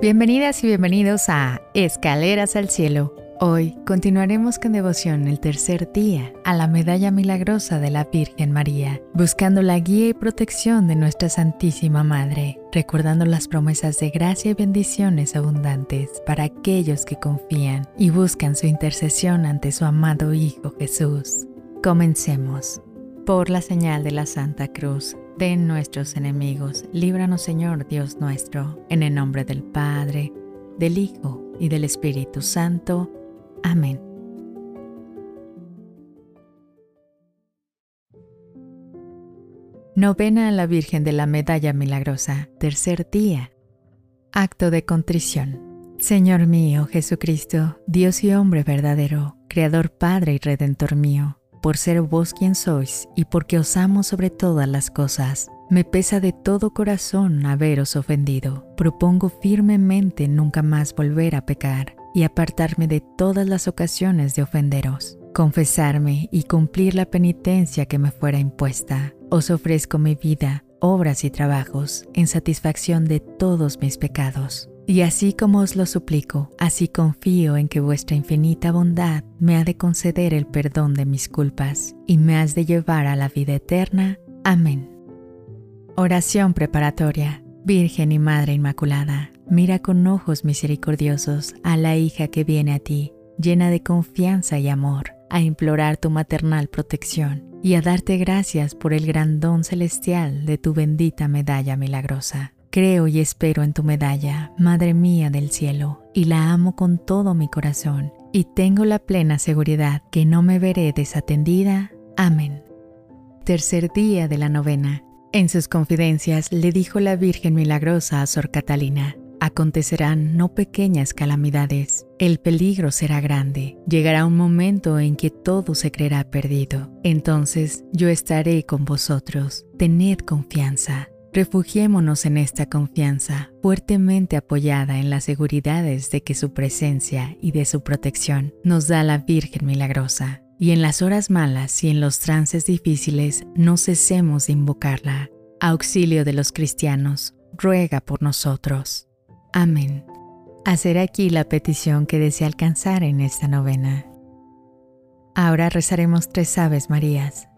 Bienvenidas y bienvenidos a Escaleras al Cielo. Hoy continuaremos con devoción el tercer día a la medalla milagrosa de la Virgen María, buscando la guía y protección de nuestra Santísima Madre, recordando las promesas de gracia y bendiciones abundantes para aquellos que confían y buscan su intercesión ante su amado Hijo Jesús. Comencemos. Por la señal de la Santa Cruz de nuestros enemigos. Líbranos, Señor Dios nuestro, en el nombre del Padre, del Hijo y del Espíritu Santo. Amén. Novena a la Virgen de la Medalla Milagrosa, tercer día. Acto de contrición. Señor mío, Jesucristo, Dios y hombre verdadero, Creador Padre y Redentor mío, por ser vos quien sois y porque os amo sobre todas las cosas. Me pesa de todo corazón haberos ofendido. Propongo firmemente nunca más volver a pecar y apartarme de todas las ocasiones de ofenderos. Confesarme y cumplir la penitencia que me fuera impuesta. Os ofrezco mi vida, obras y trabajos en satisfacción de todos mis pecados. Y así como os lo suplico, así confío en que vuestra infinita bondad me ha de conceder el perdón de mis culpas y me has de llevar a la vida eterna. Amén. Oración preparatoria. Virgen y Madre Inmaculada, mira con ojos misericordiosos a la hija que viene a ti, llena de confianza y amor, a implorar tu maternal protección y a darte gracias por el gran don celestial de tu bendita medalla milagrosa. Creo y espero en tu medalla, Madre mía del cielo, y la amo con todo mi corazón, y tengo la plena seguridad que no me veré desatendida. Amén. Tercer día de la novena. En sus confidencias le dijo la Virgen Milagrosa a Sor Catalina, acontecerán no pequeñas calamidades, el peligro será grande, llegará un momento en que todo se creerá perdido. Entonces yo estaré con vosotros, tened confianza. Refugiémonos en esta confianza, fuertemente apoyada en las seguridades de que su presencia y de su protección nos da la Virgen Milagrosa. Y en las horas malas y en los trances difíciles no cesemos de invocarla. Auxilio de los cristianos, ruega por nosotros. Amén. Hacer aquí la petición que desea alcanzar en esta novena. Ahora rezaremos tres Aves Marías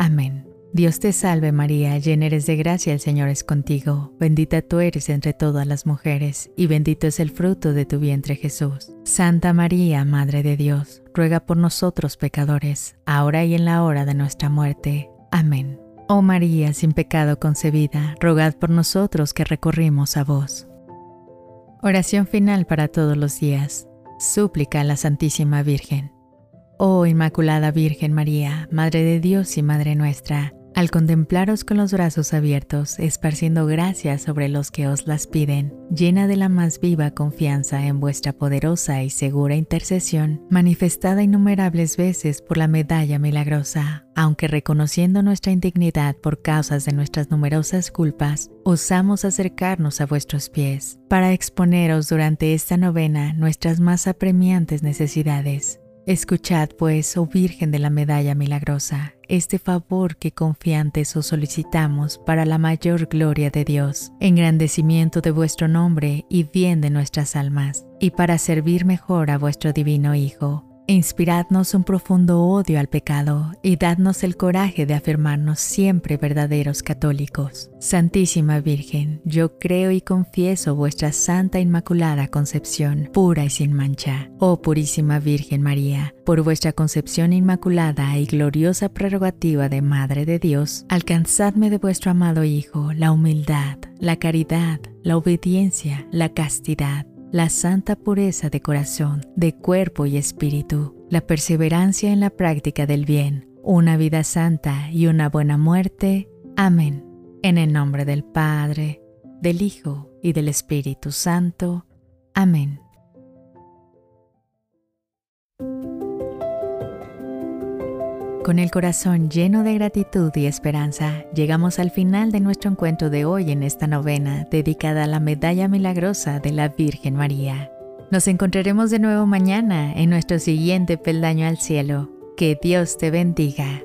Amén. Dios te salve María, llena eres de gracia, el Señor es contigo, bendita tú eres entre todas las mujeres, y bendito es el fruto de tu vientre Jesús. Santa María, Madre de Dios, ruega por nosotros pecadores, ahora y en la hora de nuestra muerte. Amén. Oh María, sin pecado concebida, rogad por nosotros que recorrimos a vos. Oración final para todos los días. Súplica a la Santísima Virgen. Oh Inmaculada Virgen María, Madre de Dios y Madre nuestra, al contemplaros con los brazos abiertos, esparciendo gracias sobre los que os las piden, llena de la más viva confianza en vuestra poderosa y segura intercesión, manifestada innumerables veces por la medalla milagrosa, aunque reconociendo nuestra indignidad por causas de nuestras numerosas culpas, osamos acercarnos a vuestros pies, para exponeros durante esta novena nuestras más apremiantes necesidades Escuchad, pues, oh Virgen de la Medalla Milagrosa, este favor que confiantes os solicitamos para la mayor gloria de Dios, engrandecimiento de vuestro nombre y bien de nuestras almas, y para servir mejor a vuestro divino Hijo Inspiradnos un profundo odio al pecado y dadnos el coraje de afirmarnos siempre verdaderos católicos. Santísima Virgen, yo creo y confieso vuestra Santa Inmaculada Concepción, pura y sin mancha. Oh Purísima Virgen María, por vuestra concepción inmaculada y gloriosa prerrogativa de Madre de Dios, alcanzadme de vuestro amado Hijo la humildad, la caridad, la obediencia, la castidad la santa pureza de corazón, de cuerpo y espíritu, la perseverancia en la práctica del bien, una vida santa y una buena muerte. Amén. En el nombre del Padre, del Hijo y del Espíritu Santo. Amén. Con el corazón lleno de gratitud y esperanza, llegamos al final de nuestro encuentro de hoy en esta novena dedicada a la medalla milagrosa de la Virgen María. Nos encontraremos de nuevo mañana en nuestro siguiente peldaño al cielo. Que Dios te bendiga.